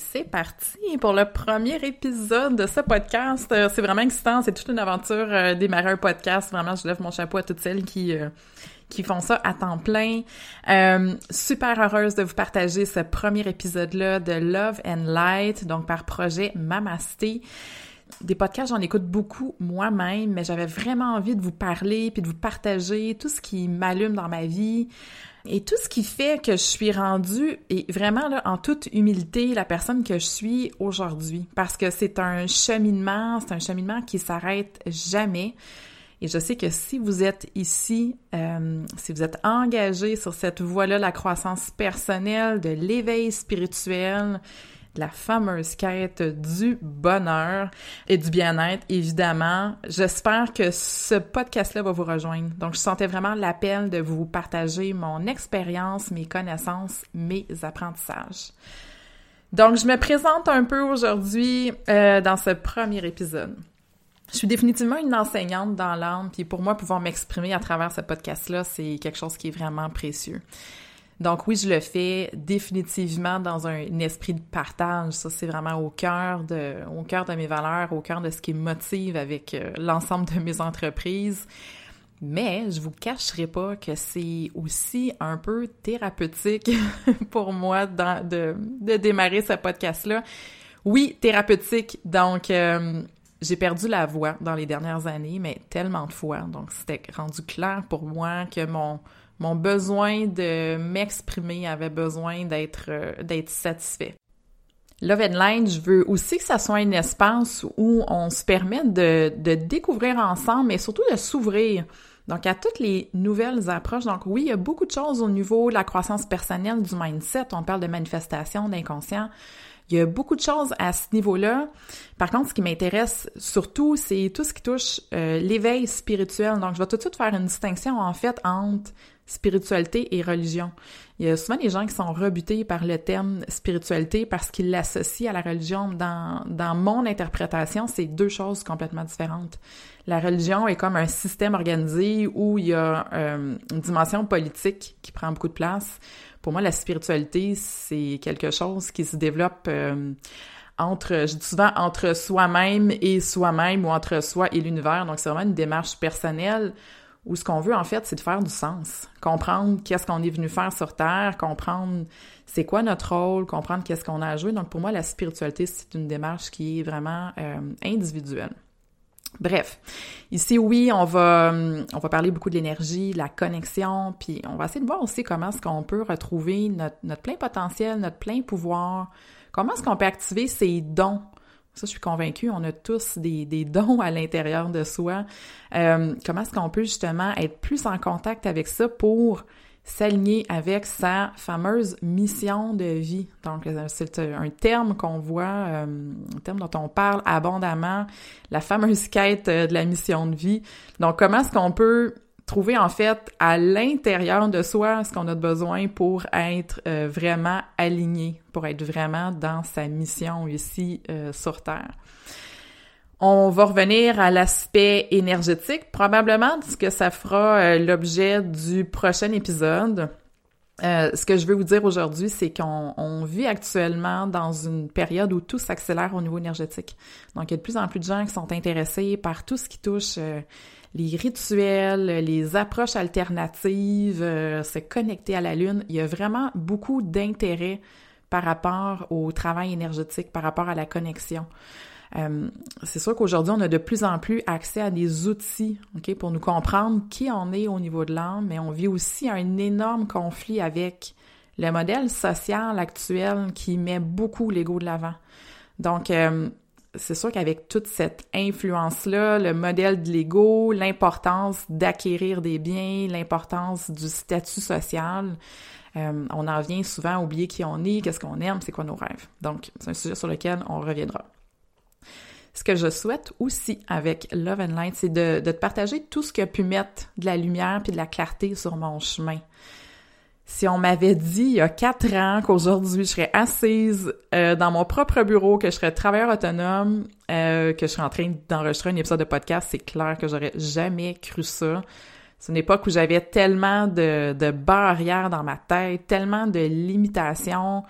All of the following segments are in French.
C'est parti pour le premier épisode de ce podcast. Euh, c'est vraiment excitant, c'est toute une aventure euh, démarrer un podcast. Vraiment, je lève mon chapeau à toutes celles qui euh, qui font ça à temps plein. super heureuse de vous partager ce premier épisode-là de Love and Light, donc par projet Mamasté des podcasts, j'en écoute beaucoup moi-même, mais j'avais vraiment envie de vous parler puis de vous partager tout ce qui m'allume dans ma vie et tout ce qui fait que je suis rendue et vraiment là en toute humilité la personne que je suis aujourd'hui parce que c'est un cheminement, c'est un cheminement qui s'arrête jamais. Et je sais que si vous êtes ici, euh, si vous êtes engagé sur cette voie-là, la croissance personnelle, de l'éveil spirituel, la fameuse quête du bonheur et du bien-être, évidemment. J'espère que ce podcast-là va vous rejoindre. Donc, je sentais vraiment l'appel de vous partager mon expérience, mes connaissances, mes apprentissages. Donc, je me présente un peu aujourd'hui euh, dans ce premier épisode. Je suis définitivement une enseignante dans l'âme, puis pour moi, pouvoir m'exprimer à travers ce podcast-là, c'est quelque chose qui est vraiment précieux. Donc oui, je le fais définitivement dans un, esprit de partage. Ça, c'est vraiment au cœur de, au cœur de mes valeurs, au cœur de ce qui me motive avec euh, l'ensemble de mes entreprises. Mais je vous cacherai pas que c'est aussi un peu thérapeutique pour moi de, de, démarrer ce podcast-là. Oui, thérapeutique. Donc, euh, j'ai perdu la voix dans les dernières années, mais tellement de fois. Donc, c'était rendu clair pour moi que mon, mon besoin de m'exprimer avait besoin d'être euh, d'être satisfait. Love and Line, je veux aussi que ça soit un espace où on se permette de, de découvrir ensemble, mais surtout de s'ouvrir. Donc, à toutes les nouvelles approches. Donc, oui, il y a beaucoup de choses au niveau de la croissance personnelle, du mindset. On parle de manifestation, d'inconscient. Il y a beaucoup de choses à ce niveau-là. Par contre, ce qui m'intéresse surtout, c'est tout ce qui touche euh, l'éveil spirituel. Donc, je vais tout de suite faire une distinction, en fait, entre spiritualité et religion. Il y a souvent des gens qui sont rebutés par le terme spiritualité parce qu'ils l'associent à la religion. Dans, dans mon interprétation, c'est deux choses complètement différentes. La religion est comme un système organisé où il y a euh, une dimension politique qui prend beaucoup de place. Pour moi, la spiritualité, c'est quelque chose qui se développe euh, entre, je dis souvent, entre soi-même et soi-même ou entre soi et l'univers. Donc, c'est vraiment une démarche personnelle où ce qu'on veut, en fait, c'est de faire du sens. Comprendre qu'est-ce qu'on est venu faire sur Terre, comprendre c'est quoi notre rôle, comprendre qu'est-ce qu'on a à jouer. Donc, pour moi, la spiritualité, c'est une démarche qui est vraiment euh, individuelle. Bref, ici oui, on va on va parler beaucoup de l'énergie, de la connexion, puis on va essayer de voir aussi comment est-ce qu'on peut retrouver notre, notre plein potentiel, notre plein pouvoir, comment est-ce qu'on peut activer ces dons ça, je suis convaincue, on a tous des, des dons à l'intérieur de soi. Euh, comment est-ce qu'on peut justement être plus en contact avec ça pour s'aligner avec sa fameuse mission de vie? Donc, euh, c'est un terme qu'on voit, euh, un terme dont on parle abondamment, la fameuse quête de la mission de vie. Donc, comment est-ce qu'on peut trouver en fait à l'intérieur de soi ce qu'on a besoin pour être euh, vraiment aligné, pour être vraiment dans sa mission ici euh, sur Terre. On va revenir à l'aspect énergétique, probablement parce que ça fera euh, l'objet du prochain épisode. Euh, ce que je veux vous dire aujourd'hui, c'est qu'on vit actuellement dans une période où tout s'accélère au niveau énergétique. Donc, il y a de plus en plus de gens qui sont intéressés par tout ce qui touche euh, les rituels, les approches alternatives, euh, se connecter à la Lune. Il y a vraiment beaucoup d'intérêt par rapport au travail énergétique, par rapport à la connexion. Euh, c'est sûr qu'aujourd'hui, on a de plus en plus accès à des outils ok, pour nous comprendre qui on est au niveau de l'âme, mais on vit aussi un énorme conflit avec le modèle social actuel qui met beaucoup l'ego de l'avant. Donc, euh, c'est sûr qu'avec toute cette influence-là, le modèle de l'ego, l'importance d'acquérir des biens, l'importance du statut social, euh, on en vient souvent à oublier qui on est, qu'est-ce qu'on aime, c'est quoi nos rêves. Donc, c'est un sujet sur lequel on reviendra. Ce que je souhaite aussi avec Love and Light, c'est de, te partager tout ce qui a pu mettre de la lumière puis de la clarté sur mon chemin. Si on m'avait dit il y a quatre ans qu'aujourd'hui je serais assise euh, dans mon propre bureau, que je serais travailleur autonome, euh, que je serais en train d'enregistrer un épisode de podcast, c'est clair que j'aurais jamais cru ça. C'est une époque où j'avais tellement de, de barrières dans ma tête, tellement de limitations.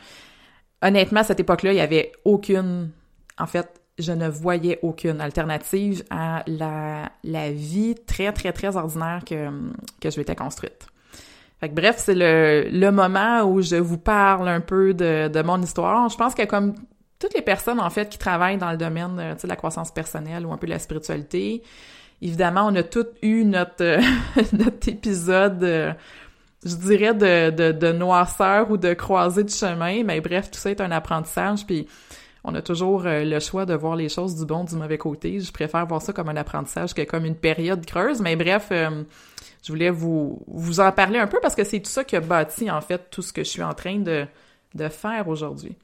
Honnêtement, à cette époque-là, il y avait aucune, en fait, je ne voyais aucune alternative à la, la vie très, très, très ordinaire que, que je m'étais construite. Fait que bref, c'est le, le moment où je vous parle un peu de, de mon histoire. Je pense que comme toutes les personnes, en fait, qui travaillent dans le domaine de la croissance personnelle ou un peu de la spiritualité, évidemment, on a toutes eu notre, notre épisode, je dirais, de, de, de noirceur ou de croisée de chemin. Mais bref, tout ça est un apprentissage. Puis on a toujours euh, le choix de voir les choses du bon, du mauvais côté. Je préfère voir ça comme un apprentissage que comme une période creuse. Mais bref, euh, je voulais vous, vous en parler un peu parce que c'est tout ça qui a bâti, en fait, tout ce que je suis en train de, de faire aujourd'hui.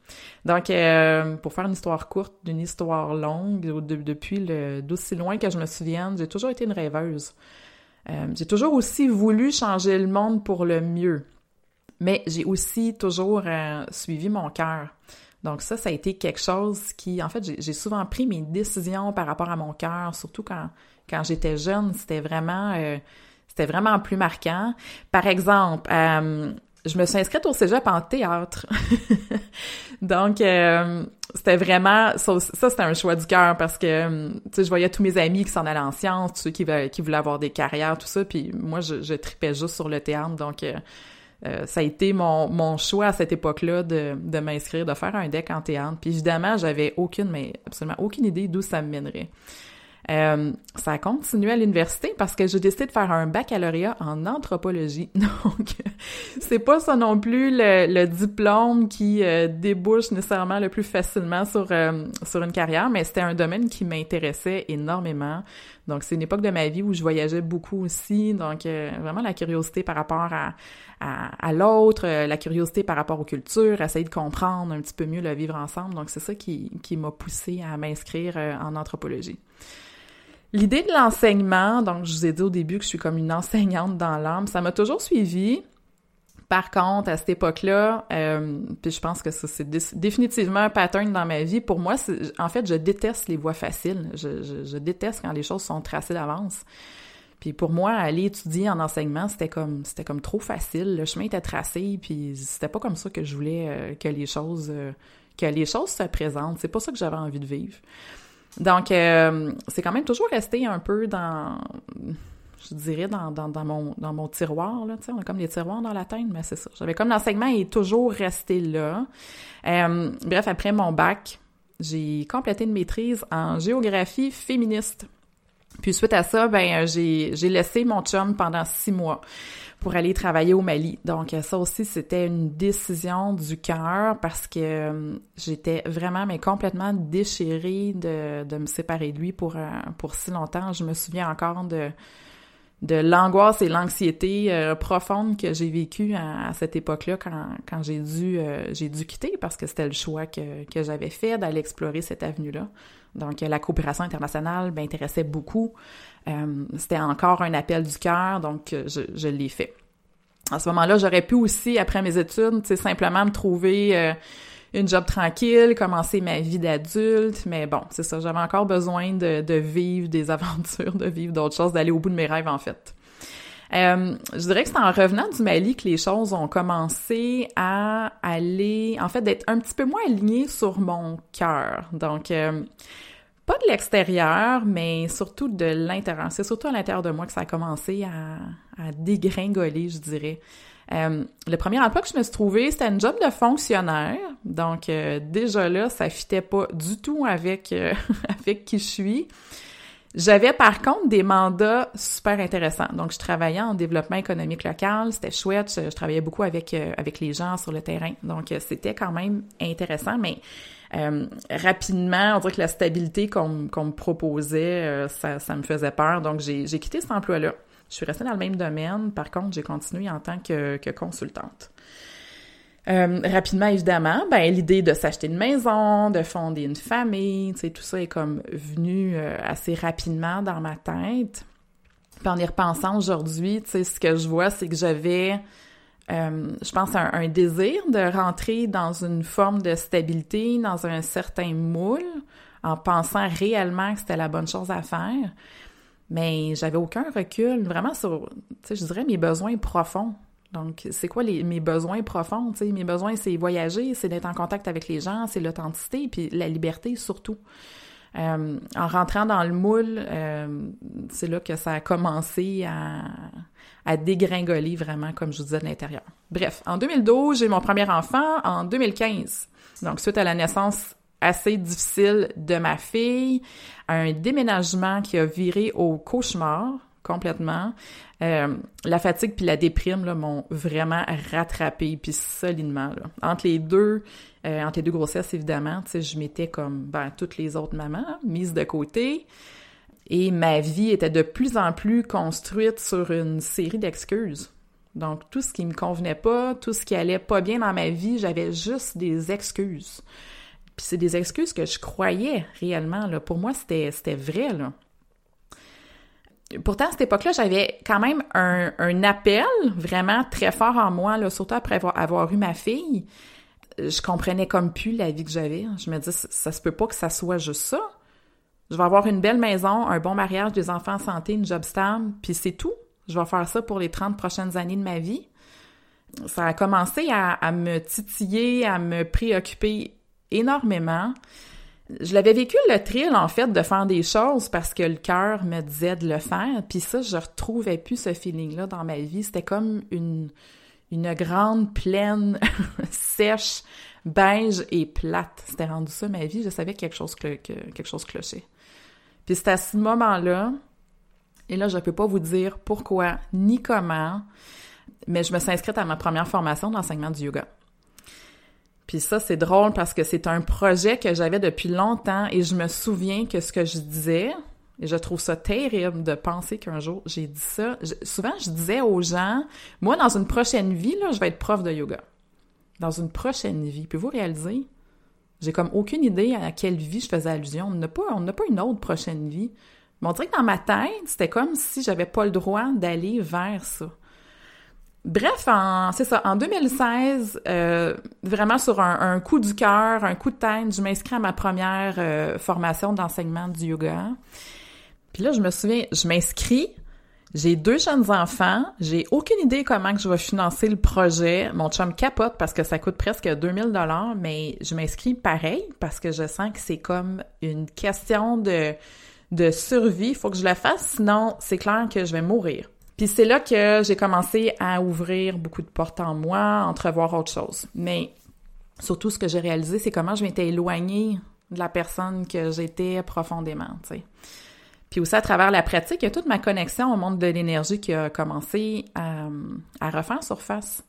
Donc, euh, pour faire une histoire courte d'une histoire longue, depuis le d'aussi loin que je me souvienne, j'ai toujours été une rêveuse. j'ai toujours aussi voulu changer le monde pour le mieux. Mais j'ai aussi toujours suivi mon cœur. Donc ça, ça a été quelque chose qui, en fait, j'ai souvent pris mes décisions par rapport à mon cœur, surtout quand, quand j'étais jeune, c'était vraiment, euh, c'était vraiment plus marquant. Par exemple, euh, je me suis inscrite au cégep en théâtre. Donc, euh, c'était vraiment... Ça, c'était un choix du cœur parce que, tu sais, je voyais tous mes amis qui s'en allaient en sciences, tous ceux qui, qui voulaient avoir des carrières, tout ça, puis moi, je, tripais juste sur le théâtre, donc... ça a été mon, mon choix à cette époque-là de, de m'inscrire, de faire un deck en théâtre. Puis évidemment, j'avais aucune, mais absolument aucune idée d'où ça me mènerait. Euh, ça a continué à l'université parce que j'ai décidé de faire un baccalauréat en anthropologie. Donc, c'est pas ça non plus le, diplôme qui euh, débouche nécessairement le plus facilement sur euh, sur une carrière, mais c'était un domaine qui m'intéressait énormément. Donc, c'est une époque de ma vie où je voyageais beaucoup aussi. Donc, vraiment la curiosité par rapport à, à, l'autre, la curiosité par rapport aux cultures, essayer de comprendre un petit peu mieux le vivre ensemble. Donc, c'est ça qui, qui m'a poussé à m'inscrire en anthropologie. L'idée de l'enseignement, donc je vous ai dit au début que je suis comme une enseignante dans l'âme, ça m'a toujours suivi. Par contre, à cette époque-là, euh, puis je pense que ça c'est définitivement un pattern dans ma vie. Pour moi, en fait, je déteste les voies faciles. Je, je, déteste quand les choses sont tracées d'avance. Puis pour moi, aller étudier en enseignement, c'était comme c'était comme trop facile. Le chemin était tracé, puis c'était pas comme ça que je voulais euh, que les choses euh, que les choses se présentent. C'est pas ça que j'avais envie de vivre. Donc, euh, c'est quand même toujours resté un peu dans, je dirais, dans, dans, mon, dans mon tiroir, là, on a comme des tiroirs dans la tête, mais c'est ça. J'avais comme l'enseignement est toujours resté là. Euh, bref, après mon bac, j'ai complété une maîtrise en géographie féministe. Puis suite à ça, ben j'ai laissé mon chum pendant six mois pour aller travailler au Mali. Donc ça aussi, c'était une décision du cœur parce que euh, j'étais vraiment mais complètement déchirée de, de me séparer de lui pour, euh, pour si longtemps. Je me souviens encore de de l'angoisse et l'anxiété euh, profonde que j'ai vécue à, cette époque-là quand, quand j'ai dû j'ai dû quitter parce que c'était le choix que, que j'avais fait d'aller explorer cette avenue-là. Donc la coopération internationale m'intéressait beaucoup. Euh, c'était encore un appel du cœur, donc euh, je, je l'ai fait. À ce moment-là, j'aurais pu aussi, après mes études, simplement me trouver euh, une job tranquille, commencer ma vie d'adulte, mais bon, c'est ça, j'avais encore besoin de, vivre des aventures, de vivre d'autres choses, d'aller au bout de mes rêves, en fait. Euh, je dirais que c'est en revenant du Mali que les choses ont commencé à aller, en fait, d'être un petit peu moins alignées sur mon cœur. Donc, euh, pas de l'extérieur, mais surtout de l'intérieur. C'est surtout à l'intérieur de moi que ça a commencé à dégringoler, je dirais. Euh, le premier emploi que je me suis trouvé, c'était un job de fonctionnaire. Donc euh, déjà là, ça fitait pas du tout avec euh, avec qui je suis. J'avais par contre des mandats super intéressants. Donc je travaillais en développement économique local, c'était chouette, je, travaillais beaucoup avec avec les gens sur le terrain. Donc c'était quand même intéressant mais rapidement, on dirait que la stabilité qu'on me proposait, ça, ça me faisait peur. Donc, j'ai quitté cet emploi-là. Je suis restée dans le même domaine. Par contre, j'ai continué en tant que, consultante. Euh, rapidement, évidemment, ben l'idée de s'acheter une maison, de fonder une famille, tu sais, tout ça est comme venu euh, assez rapidement dans ma tête. Puis en y repensant aujourd'hui, tu sais, ce que je vois, c'est que j'avais, euh, je pense, un, désir de rentrer dans une forme de stabilité, dans un certain moule, en pensant réellement que c'était la bonne chose à faire mais j'avais aucun recul vraiment sur, tu sais, je dirais mes besoins profonds. Donc, c'est quoi les, mes besoins profonds? Tu sais, mes besoins, c'est voyager, c'est d'être en contact avec les gens, c'est l'authenticité, puis la liberté surtout. Euh, en rentrant dans le moule, euh, c'est là que ça a commencé à, à dégringoler vraiment, comme je vous disais, de l'intérieur. Bref, en 2012, j'ai mon premier enfant. En 2015, donc suite à la naissance assez difficile de ma fille, un déménagement qui a viré au cauchemar complètement. Euh, la fatigue puis la déprime m'ont vraiment rattrapé puis solidement. Entre les deux, euh, entre les deux grossesses évidemment, je m'étais comme ben toutes les autres mamans mise de côté et ma vie était de plus en plus construite sur une série d'excuses. Donc tout ce qui me convenait pas, tout ce qui allait pas bien dans ma vie, j'avais juste des excuses. Puis c'est des excuses que je croyais réellement. Là. Pour moi, c'était, vrai. Là. Pourtant, à cette époque-là, j'avais quand même un, un, appel vraiment très fort en moi, là, surtout après avoir, eu ma fille. Je comprenais comme plus la vie que j'avais. Je me dis, ça, se peut pas que ça soit juste ça. Je vais avoir une belle maison, un bon mariage, des enfants en santé, une job stable, puis c'est tout. Je vais faire ça pour les 30 prochaines années de ma vie. Ça a commencé à me titiller, à me préoccuper énormément. Je l'avais vécu le thrill, en fait, de faire des choses parce que le cœur me disait de le faire. Puis ça, je retrouvais plus ce feeling-là dans ma vie. C'était comme une, une grande plaine sèche, beige et plate. C'était rendu ça ma vie. Je savais que quelque chose, que, quelque chose clochait. Puis c'est à ce moment-là, et là, je peux pas vous dire pourquoi ni comment, mais je me suis inscrite à ma première formation d'enseignement du yoga. Puis ça, c'est drôle parce que c'est un projet que j'avais depuis longtemps et je me souviens que ce que je disais, et je trouve ça terrible de penser qu'un jour j'ai dit ça. souvent, je disais aux gens, moi, dans une prochaine vie, là, je vais être prof de yoga. Dans une prochaine vie. Puis vous réaliser, j'ai comme aucune idée à quelle vie je faisais allusion. On n'a pas, on pas une autre prochaine vie. Mais on dirait que dans ma tête, c'était comme si j'avais pas le droit d'aller vers ça. Bref, c'est ça, en 2016, euh, vraiment sur un, coup du cœur, un coup de tête, je m'inscris à ma première euh, formation d'enseignement du yoga. Puis là, je me souviens, je m'inscris, j'ai deux jeunes enfants, j'ai aucune idée comment que je vais financer le projet. Mon chum capote parce que ça coûte presque 2000 dollars, mais je m'inscris pareil parce que je sens que c'est comme une question de de survie, il faut que je la fasse sinon c'est clair que je vais mourir. Puis c'est là que j'ai commencé à ouvrir beaucoup de portes en moi, entrevoir autre chose. Mais surtout, ce que j'ai réalisé, c'est comment je m'étais éloignée de la personne que j'étais profondément. Puis aussi à travers la pratique, il y a toute ma connexion au monde de l'énergie qui a commencé à, à refaire surface.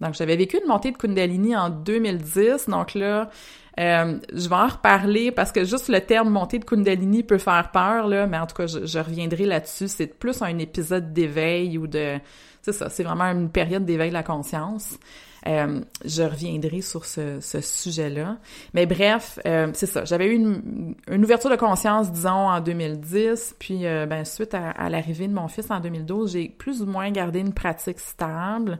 Donc, j'avais vécu une montée de Kundalini en 2010. Donc là, euh, je vais en reparler parce que juste le terme montée de Kundalini peut faire peur, là, mais en tout cas, je, reviendrai là-dessus. C'est plus un épisode d'éveil ou de... C'est ça, c'est vraiment une période d'éveil de la conscience. Euh, je reviendrai sur ce, sujet-là. Mais bref, euh, c'est ça. J'avais eu une, ouverture de conscience, disons, en 2010. Puis, ben, suite à, à l'arrivée de mon fils en 2012, j'ai plus ou moins gardé une pratique stable.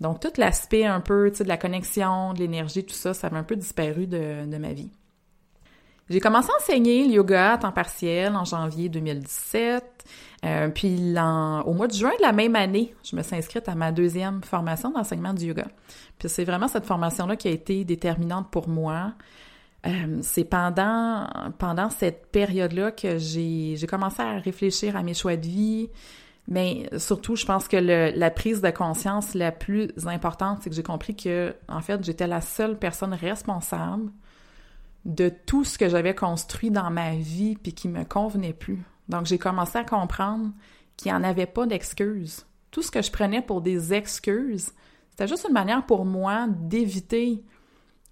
Donc, tout l'aspect un peu, tu sais, de la connexion, de l'énergie, tout ça, ça m'a un peu disparu de, de ma vie. J'ai commencé à enseigner le yoga à temps partiel en janvier 2017. Euh, puis au mois de juin de la même année, je me suis inscrite à ma deuxième formation d'enseignement du yoga. Puis c'est vraiment cette formation-là qui a été déterminante pour moi. Euh, c'est pendant, pendant cette période-là que j'ai commencé à réfléchir à mes choix de vie, mais surtout, je pense que le, la prise de conscience la plus importante, c'est que j'ai compris que, en fait, j'étais la seule personne responsable de tout ce que j'avais construit dans ma vie puis qui me convenait plus. Donc, j'ai commencé à comprendre qu'il n'y en avait pas d'excuses. Tout ce que je prenais pour des excuses, c'était juste une manière pour moi d'éviter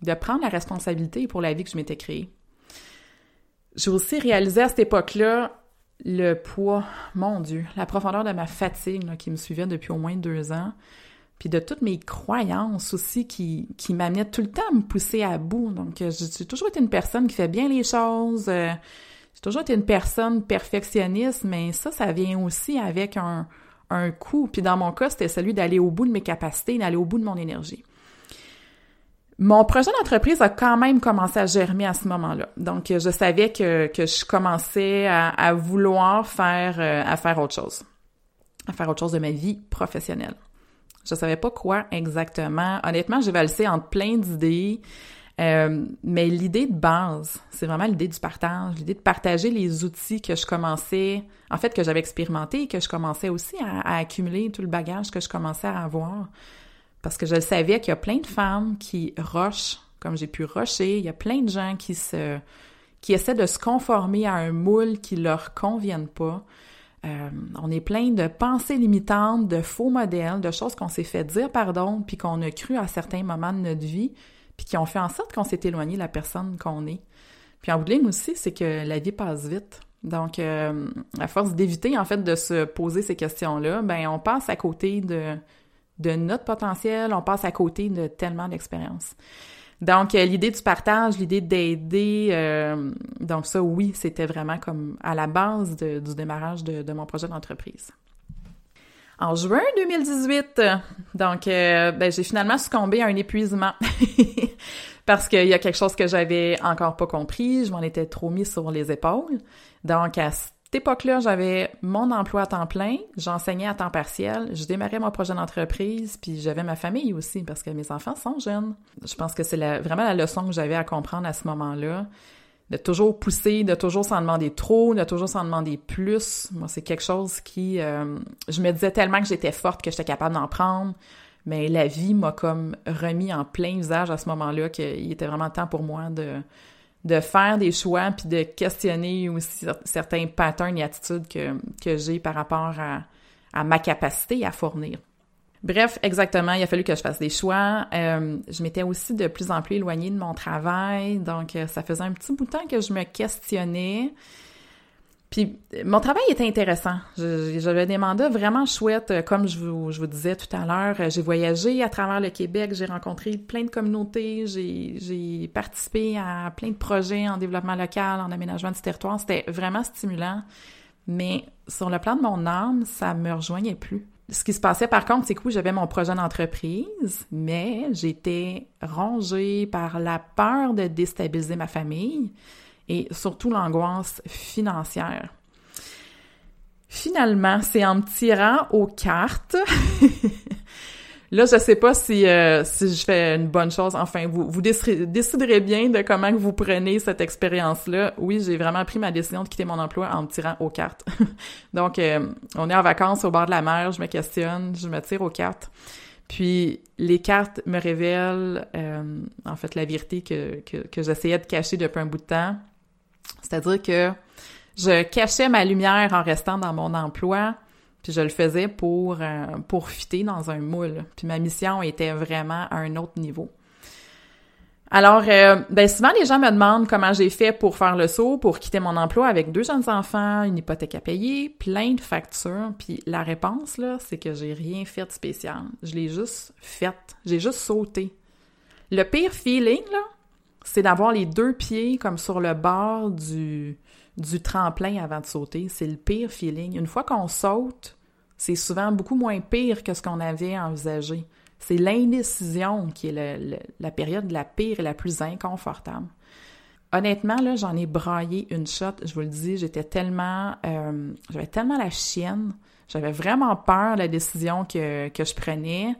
de prendre la responsabilité pour la vie que je m'étais créée. J'ai aussi réalisé à cette époque-là le poids, mon Dieu, la profondeur de ma fatigue qui me suivait depuis au moins deux ans puis de toutes mes croyances aussi qui, qui m'amenaient tout le temps à me pousser à bout. Donc, euh, j'ai toujours été une personne qui fait bien les choses. Euh, j'ai toujours été une personne perfectionniste, mais ça, ça vient aussi avec un, un coût. Puis dans mon cas, c'était celui d'aller au bout de mes capacités, d'aller au bout de mon énergie. Mon projet d'entreprise a quand même commencé à germer à ce moment-là. Donc, je savais que, que je commençais à, à vouloir faire, euh, à faire autre chose, à faire autre chose de ma vie professionnelle. Je savais pas quoi exactement. Honnêtement, j'ai valsé entre plein d'idées. Euh, mais l'idée de base, c'est vraiment l'idée du partage, l'idée de partager les outils que je commençais, en fait, que j'avais expérimenté et que je commençais aussi à, accumuler tout le bagage que je commençais à avoir. Parce que je savais qu'il y a plein de femmes qui rushent, comme j'ai pu rusher. Il y a plein de gens qui se, qui essaient de se conformer à un moule qui leur convienne pas. Euh, on est plein de pensées limitantes, de faux modèles, de choses qu'on s'est fait dire pardon, puis qu'on a cru à certains moments de notre vie, puis qui ont fait en sorte qu'on s'est éloigné de la personne qu'on est. Puis en bout de aussi, c'est que la vie passe vite. Donc, euh, à force d'éviter en fait de se poser ces questions-là, ben on passe à côté de, de notre potentiel, on passe à côté de tellement d'expériences. Donc, euh, l'idée du partage, l'idée d'aider, euh, donc ça, oui, c'était vraiment comme à la base du démarrage de, mon projet d'entreprise. En juin 2018, donc, euh, ben, j'ai finalement succombé à un épuisement parce qu'il y a quelque chose que j'avais encore pas compris, je m'en étais trop mis sur les épaules. Donc, à cette époque-là, j'avais mon emploi à temps plein, j'enseignais à temps partiel, je démarrais mon projet d'entreprise, puis j'avais ma famille aussi parce que mes enfants sont jeunes. Je pense que c'est vraiment la leçon que j'avais à comprendre à ce moment-là. De toujours pousser, de toujours s'en demander trop, de toujours s'en demander plus. Moi, c'est quelque chose qui... Euh, je me disais tellement que j'étais forte, que j'étais capable d'en prendre, mais la vie m'a comme remis en plein visage à ce moment-là qu'il était vraiment temps pour moi de de faire des choix puis de questionner aussi certains patterns et attitudes que, que j'ai par rapport à, ma capacité à fournir. Bref, exactement, il a fallu que je fasse des choix. Euh, je m'étais aussi de plus en plus éloignée de mon travail, donc euh, ça faisait un petit bout de temps que je me questionnais. Puis mon travail était intéressant. J'avais des mandats vraiment chouettes. Euh, comme je vous, disais tout à l'heure, euh, j'ai voyagé à travers le Québec, j'ai rencontré plein de communautés, j'ai participé à plein de projets en développement local, en aménagement du territoire. C'était vraiment stimulant. Mais sur le plan de mon âme, ça me rejoignait plus. Ce qui se passait par contre, c'est que j'avais mon projet d'entreprise, mais j'étais rongée par la peur de déstabiliser ma famille et surtout l'angoisse financière. Finalement, c'est en me tirant aux cartes. Là, je sais pas si, euh, si je fais une bonne chose. Enfin, vous, vous déciderez bien de comment vous prenez cette expérience-là. Oui, j'ai vraiment pris ma décision de quitter mon emploi en me tirant aux cartes. Donc, euh, on est en vacances au bord de la mer, je me questionne, je me tire aux cartes. Puis les cartes me révèlent euh, en fait la vérité que, que, que j'essayais de cacher depuis un bout de temps. C'est-à-dire que je cachais ma lumière en restant dans mon emploi, puis je le faisais pour, euh, pour fitter dans un moule. Puis ma mission était vraiment à un autre niveau. Alors, euh, ben souvent les gens me demandent comment j'ai fait pour faire le saut, pour quitter mon emploi avec deux jeunes enfants, une hypothèque à payer, plein de factures. Puis la réponse là, c'est que j'ai rien fait de spécial. Je l'ai juste fait. J'ai juste sauté. Le pire feeling là, c'est d'avoir les deux pieds comme sur le bord du, du tremplin avant de sauter. C'est le pire feeling. Une fois qu'on saute, c'est souvent beaucoup moins pire que ce qu'on avait envisagé. C'est l'indécision qui est la période la pire et la plus inconfortable. honnêtement, là, j'en ai braillé une shot, je vous le dis, j'étais tellement, euh, j'avais tellement la chienne, j'avais vraiment peur de la décision que, que je prenais.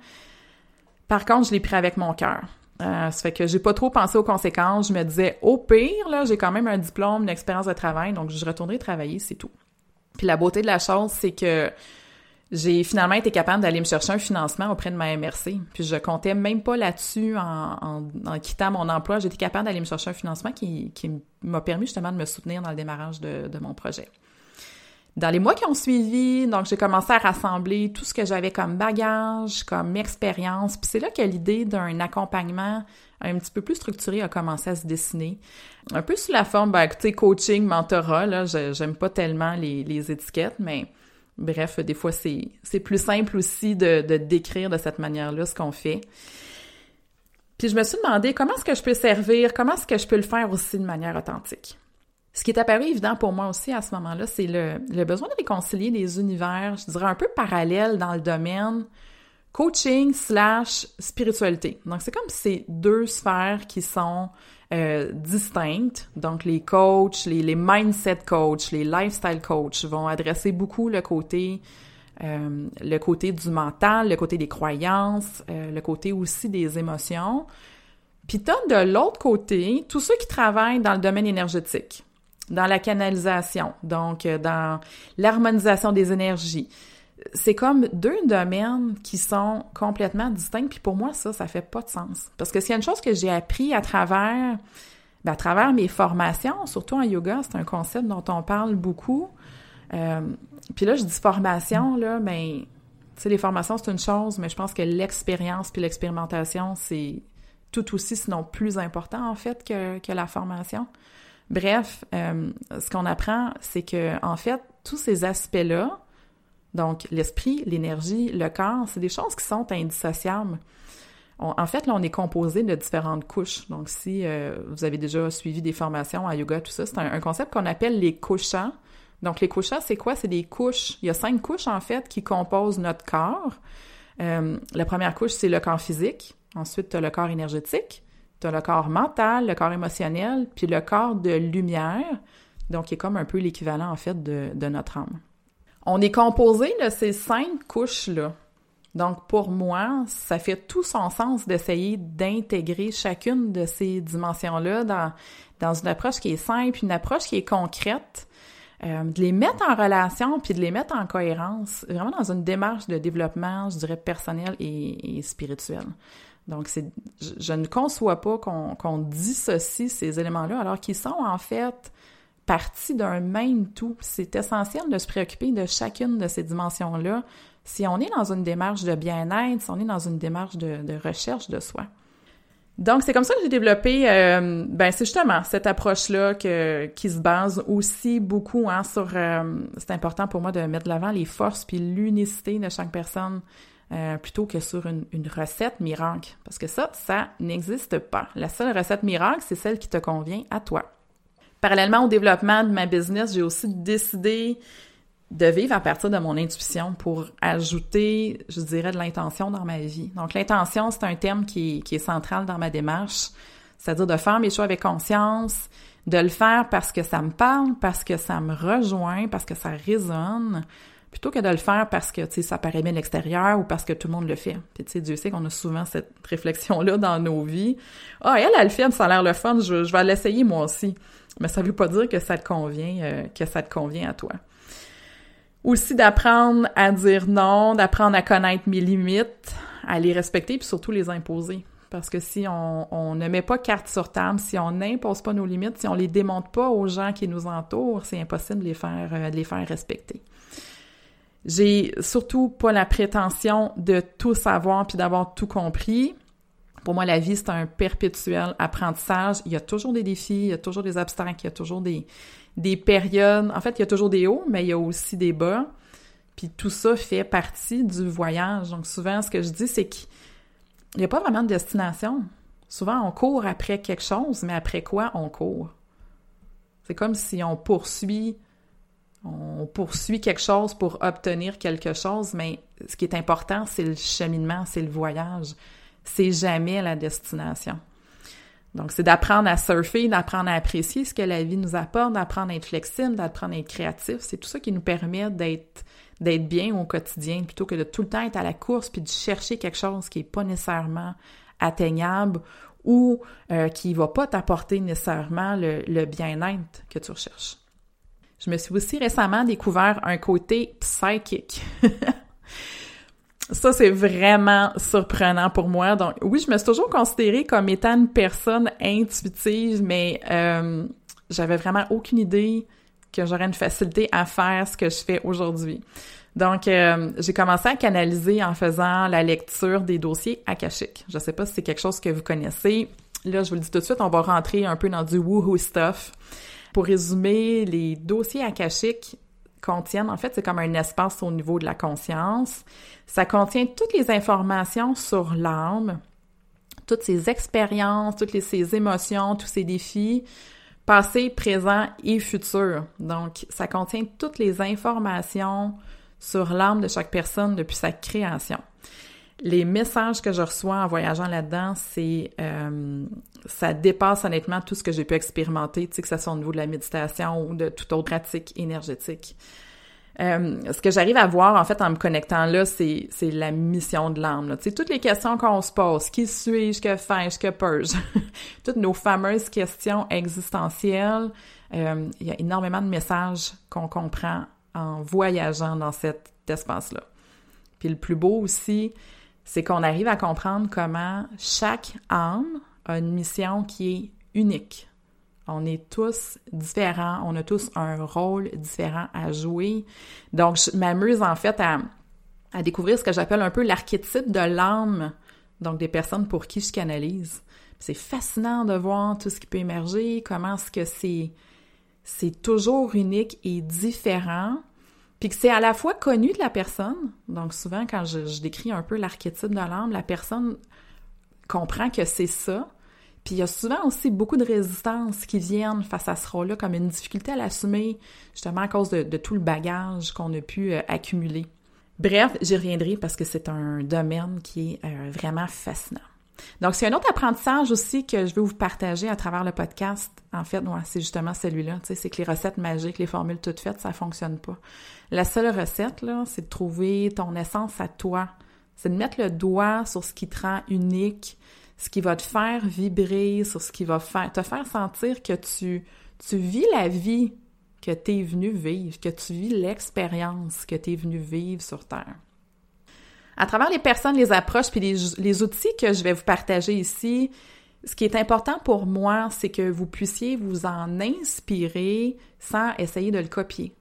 Par contre, je l'ai pris avec mon cœur. Euh, ça fait que j'ai pas trop pensé aux conséquences. Je me disais, au pire, là, j'ai quand même un diplôme, une expérience de travail, donc je retournerai travailler, c'est tout. Puis la beauté de la chose, c'est que j'ai finalement été capable d'aller me chercher un financement auprès de ma MRC. Puis je comptais même pas là-dessus en, en, quittant mon emploi. J'étais capable d'aller me chercher un financement qui, qui m'a permis justement de me soutenir dans le démarrage de, de mon projet. Dans les mois qui ont suivi, donc j'ai commencé à rassembler tout ce que j'avais comme bagage, comme expérience. Puis c'est là que l'idée d'un accompagnement un petit peu plus structuré a commencé à se dessiner. Un peu sous la forme, ben, écoutez, coaching, mentorat, là, j'aime pas tellement les, étiquettes, mais Bref, des fois, c'est plus simple aussi de, de décrire de cette manière-là ce qu'on fait. Puis je me suis demandé comment est-ce que je peux servir, comment est-ce que je peux le faire aussi de manière authentique. Ce qui est apparu évident pour moi aussi à ce moment-là, c'est le, le, besoin de réconcilier des univers, je dirais un peu parallèles dans le domaine coaching slash spiritualité. Donc c'est comme ces deux sphères qui sont euh, distinctes. Donc, les coachs, les, les mindset coachs, les lifestyle coachs vont adresser beaucoup le côté euh, le côté du mental, le côté des croyances, euh, le côté aussi des émotions. Puis t'as de l'autre côté tous ceux qui travaillent dans le domaine énergétique, dans la canalisation, donc euh, dans l'harmonisation des énergies, c'est comme deux domaines qui sont complètement distincts. Puis pour moi, ça, ça fait pas de sens. Parce que s'il y a une chose que j'ai appris à travers, ben à travers mes formations, surtout en yoga, c'est un concept dont on parle beaucoup. Euh, puis là, je dis formation, là, mais tu sais, les formations, c'est une chose, mais je pense que l'expérience puis l'expérimentation, c'est tout aussi, sinon plus important, en fait, que, que la formation. Bref, euh, ce qu'on apprend, c'est que, en fait, tous ces aspects-là, donc, l'esprit, l'énergie, le corps, c'est des choses qui sont indissociables. en fait, là, on est composé de différentes couches. Donc, si euh, vous avez déjà suivi des formations à yoga, tout ça, c'est un, concept qu'on appelle les koshas. Donc, les koshas, c'est quoi? C'est des couches. Il y a cinq couches, en fait, qui composent notre corps. Euh, la première couche, c'est le corps physique. Ensuite, tu as le corps énergétique. Le corps mental, le corps émotionnel, puis le corps de lumière. Donc, qui est comme un peu l'équivalent, en fait, de, de notre âme. On est composé de ces cinq couches-là. Donc, pour moi, ça fait tout son sens d'essayer d'intégrer chacune de ces dimensions-là dans, dans une approche qui est simple, une approche qui est concrète, euh, de les mettre en relation puis de les mettre en cohérence, vraiment dans une démarche de développement, je dirais, personnel et, spirituel. Donc, je, ne conçois pas qu'on, qu'on dissocie ces éléments-là alors qu'ils sont en fait partie d'un même tout. C'est essentiel de se préoccuper de chacune de ces dimensions-là si on est dans une démarche de bien-être, si on est dans une démarche de, recherche de soi. Donc, c'est comme ça que j'ai développé, euh, ben c'est justement cette approche-là que, qui se base aussi beaucoup hein, sur... Euh, c'est important pour moi de mettre de l'avant les forces puis l'unicité de chaque personne euh, plutôt que sur une, une, recette miracle. Parce que ça, ça n'existe pas. La seule recette miracle, c'est celle qui te convient à toi. Parallèlement au développement de ma business, j'ai aussi décidé de vivre à partir de mon intuition pour ajouter, je dirais, de l'intention dans ma vie. Donc, l'intention, c'est un thème qui est, central dans ma démarche, c'est-à-dire de faire mes choix avec conscience, de le faire parce que ça me parle, parce que ça me rejoint, parce que ça résonne, plutôt que de le faire parce que, tu sais, ça paraît bien l'extérieur ou parce que tout le monde le fait. Puis, tu sais, Dieu sait qu'on a souvent cette réflexion-là dans nos vies. Ah, elle, elle le fait, ça a l'air le fun, je, vais l'essayer moi aussi mais ça veut pas dire que ça te convient, euh, que ça te convient à toi. Aussi d'apprendre à dire non, d'apprendre à connaître mes limites, à les respecter, puis surtout les imposer. Parce que si on, ne met pas carte sur table, si on n'impose pas nos limites, si on les démonte pas aux gens qui nous entourent, c'est impossible de les faire, euh, de les faire respecter. J'ai surtout pas la prétention de tout savoir puis d'avoir tout compris. Pour moi, la vie, c'est un perpétuel apprentissage. Il y a toujours des défis, il y a toujours des obstacles, il y a toujours des, des périodes. En fait, il y a toujours des hauts, mais il y a aussi des bas. Puis tout ça fait partie du voyage. Donc souvent, ce que je dis, c'est qu'il n'y a pas vraiment de destination. Souvent, on court après quelque chose, mais après quoi on court? C'est comme si on poursuit, on poursuit quelque chose pour obtenir quelque chose, mais ce qui est important, c'est le cheminement, c'est le voyage c'est jamais la destination. Donc, c'est d'apprendre à surfer, d'apprendre à apprécier ce que la vie nous apporte, d'apprendre à être flexible, d'apprendre à être créatif. C'est tout ça qui nous permet d'être d'être bien au quotidien plutôt que de tout le temps être à la course puis de chercher quelque chose qui est pas nécessairement atteignable ou euh, qui va pas t'apporter nécessairement le, le bien-être que tu recherches. Je me suis aussi récemment découvert un côté psychique. Ça, c'est vraiment surprenant pour moi. Donc, oui, je me suis toujours considérée comme étant une personne intuitive, mais euh, j'avais vraiment aucune idée que j'aurais une facilité à faire ce que je fais aujourd'hui. Donc, euh, j'ai commencé à canaliser en faisant la lecture des dossiers akashiques. Je sais pas si c'est quelque chose que vous connaissez. Là, je vous le dis tout de suite, on va rentrer un peu dans du woohoo stuff. Pour résumer, les dossiers akashiques, contiennent, en fait, c'est comme un espace au niveau de la conscience. Ça contient toutes les informations sur l'âme, toutes ses expériences, toutes ses émotions, tous ses défis, passés, présents et futurs. Donc, ça contient toutes les informations sur l'âme de chaque personne depuis sa création les messages que je reçois en voyageant là-dedans, c'est euh, ça dépasse honnêtement tout ce que j'ai pu expérimenter, que ce soit au niveau de la méditation ou de toute autre pratique énergétique. Euh, ce que j'arrive à voir, en fait, en me connectant là, c'est, la mission de l'âme. Toutes les questions qu'on se pose, qui suis-je, que fais-je, que peux-je, toutes nos fameuses questions existentielles, euh, il y a énormément de messages qu'on comprend en voyageant dans cet espace-là. Puis le plus beau aussi, c'est qu'on arrive à comprendre comment chaque âme a une mission qui est unique. On est tous différents, on a tous un rôle différent à jouer. Donc, je m'amuse en fait à, à découvrir ce que j'appelle un peu l'archétype de l'âme, donc des personnes pour qui je canalise. C'est fascinant de voir tout ce qui peut émerger, comment est-ce que c'est c'est toujours unique et différent, puis que c'est à la fois connu de la personne, donc souvent quand je, décris un peu l'archétype de l'âme, la personne comprend que c'est ça, puis il y a souvent aussi beaucoup de résistance qui viennent face à ce rôle-là, comme une difficulté à l'assumer, justement à cause de, tout le bagage qu'on a pu euh, accumuler. Bref, j'y reviendrai parce que c'est un domaine qui est euh, vraiment fascinant. Donc, c'est un autre apprentissage aussi que je veux vous partager à travers le podcast. En fait, c'est justement celui-là. C'est que les recettes magiques, les formules toutes faites, ça fonctionne pas. La seule recette, c'est de trouver ton essence à toi. C'est de mettre le doigt sur ce qui te rend unique, ce qui va te faire vibrer, sur ce qui va te faire sentir que tu, tu vis la vie que tu es venu vivre, que tu vis l'expérience que tu es venu vivre sur Terre. À travers les personnes, les approches, puis les, outils que je vais vous partager ici, ce qui est important pour moi, c'est que vous puissiez vous en inspirer sans essayer de le copier.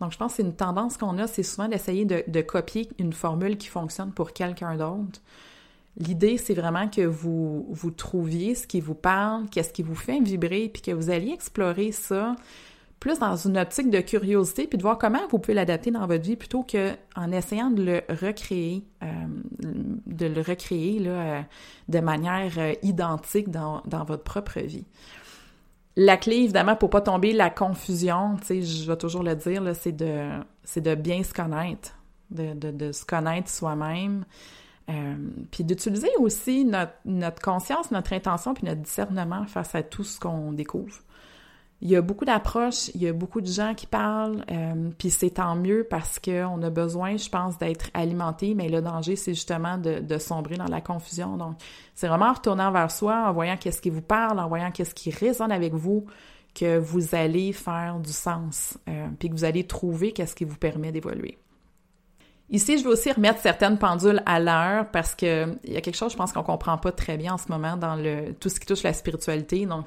Donc, je pense que c'est une tendance qu'on a, c'est souvent d'essayer de, de, copier une formule qui fonctionne pour quelqu'un d'autre. L'idée, c'est vraiment que vous, vous trouviez ce qui vous parle, qu'est-ce qui vous fait vibrer, puis que vous alliez explorer ça plus dans une optique de curiosité, puis de voir comment vous pouvez l'adapter dans votre vie plutôt qu'en essayant de le recréer, euh, de le recréer là, euh, de manière euh, identique dans, dans, votre propre vie. La clé, évidemment, pour pas tomber la confusion, tu sais, je vais toujours le dire, c'est de, c'est de bien se connaître, de, de, de se connaître soi-même, puis d'utiliser aussi notre, notre conscience, notre intention, puis notre discernement face à tout ce qu'on découvre. Il y a beaucoup d'approches, il y a beaucoup de gens qui parlent, euh, puis c'est tant mieux parce qu'on a besoin, je pense, d'être alimenté, mais le danger, c'est justement de, de, sombrer dans la confusion. Donc, c'est vraiment en retournant vers soi, en voyant qu'est-ce qui vous parle, en voyant qu'est-ce qui résonne avec vous, que vous allez faire du sens, euh, puis que vous allez trouver qu'est-ce qui vous permet d'évoluer. Ici, je veux aussi remettre certaines pendules à l'heure parce que il y a quelque chose, je pense qu'on comprend pas très bien en ce moment dans le tout ce qui touche la spiritualité. Donc,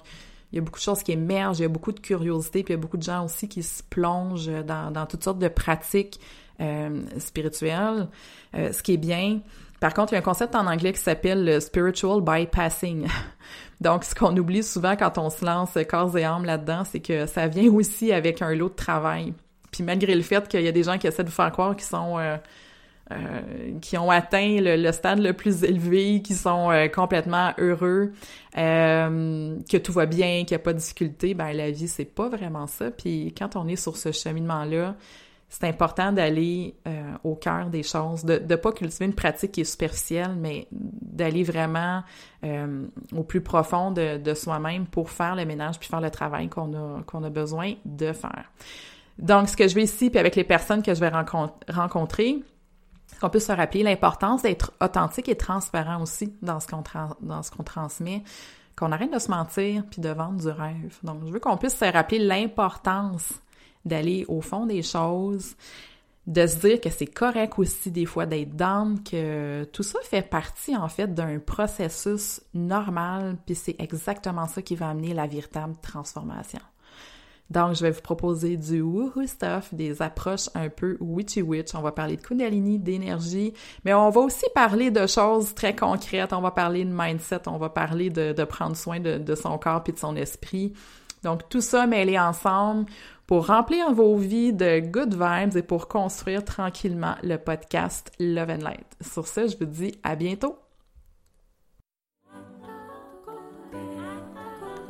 il y a beaucoup de choses qui émergent, il y a beaucoup de curiosité, puis il y a beaucoup de gens aussi qui se plongent dans, dans toutes sortes de pratiques euh, spirituelles, euh, ce qui est bien. Par contre, il y a un concept en anglais qui s'appelle le spiritual bypassing. Donc, ce qu'on oublie souvent quand on se lance corps et âme là-dedans, c'est que ça vient aussi avec un lot de travail. Puis malgré le fait qu'il y a des gens qui essaient de vous faire croire qu'ils sont euh, euh, qui ont atteint le, stade le plus élevé, qui sont euh, complètement heureux, euh, que tout va bien, qu'il n'y a pas de difficulté, ben la vie, c'est pas vraiment ça. Puis quand on est sur ce cheminement-là, c'est important d'aller euh, au cœur des choses, de ne pas cultiver une pratique qui est superficielle, mais d'aller vraiment euh, au plus profond de, de soi-même pour faire le ménage puis faire le travail qu'on a, qu'on a besoin de faire. Donc, ce que je vais ici, puis avec les personnes que je vais rencontrer, qu'on puisse se rappeler l'importance d'être authentique et transparent aussi dans ce qu'on transmet, qu'on arrête de se mentir puis de vendre du rêve. Donc, je veux qu'on puisse se rappeler l'importance d'aller au fond des choses, de se dire que c'est correct aussi des fois d'être down, que tout ça fait partie en fait d'un processus normal, puis c'est exactement ça qui va amener la véritable transformation. Donc, je vais vous proposer du woohoo stuff, des approches un peu witchy-witch. On va parler de kundalini, d'énergie, mais on va aussi parler de choses très concrètes. On va parler de mindset, on va parler de, prendre soin de, son corps puis de son esprit. Donc, tout ça mêlé ensemble pour remplir vos vies de good vibes et pour construire tranquillement le podcast Love and Light. Sur ce, je vous dis à bientôt.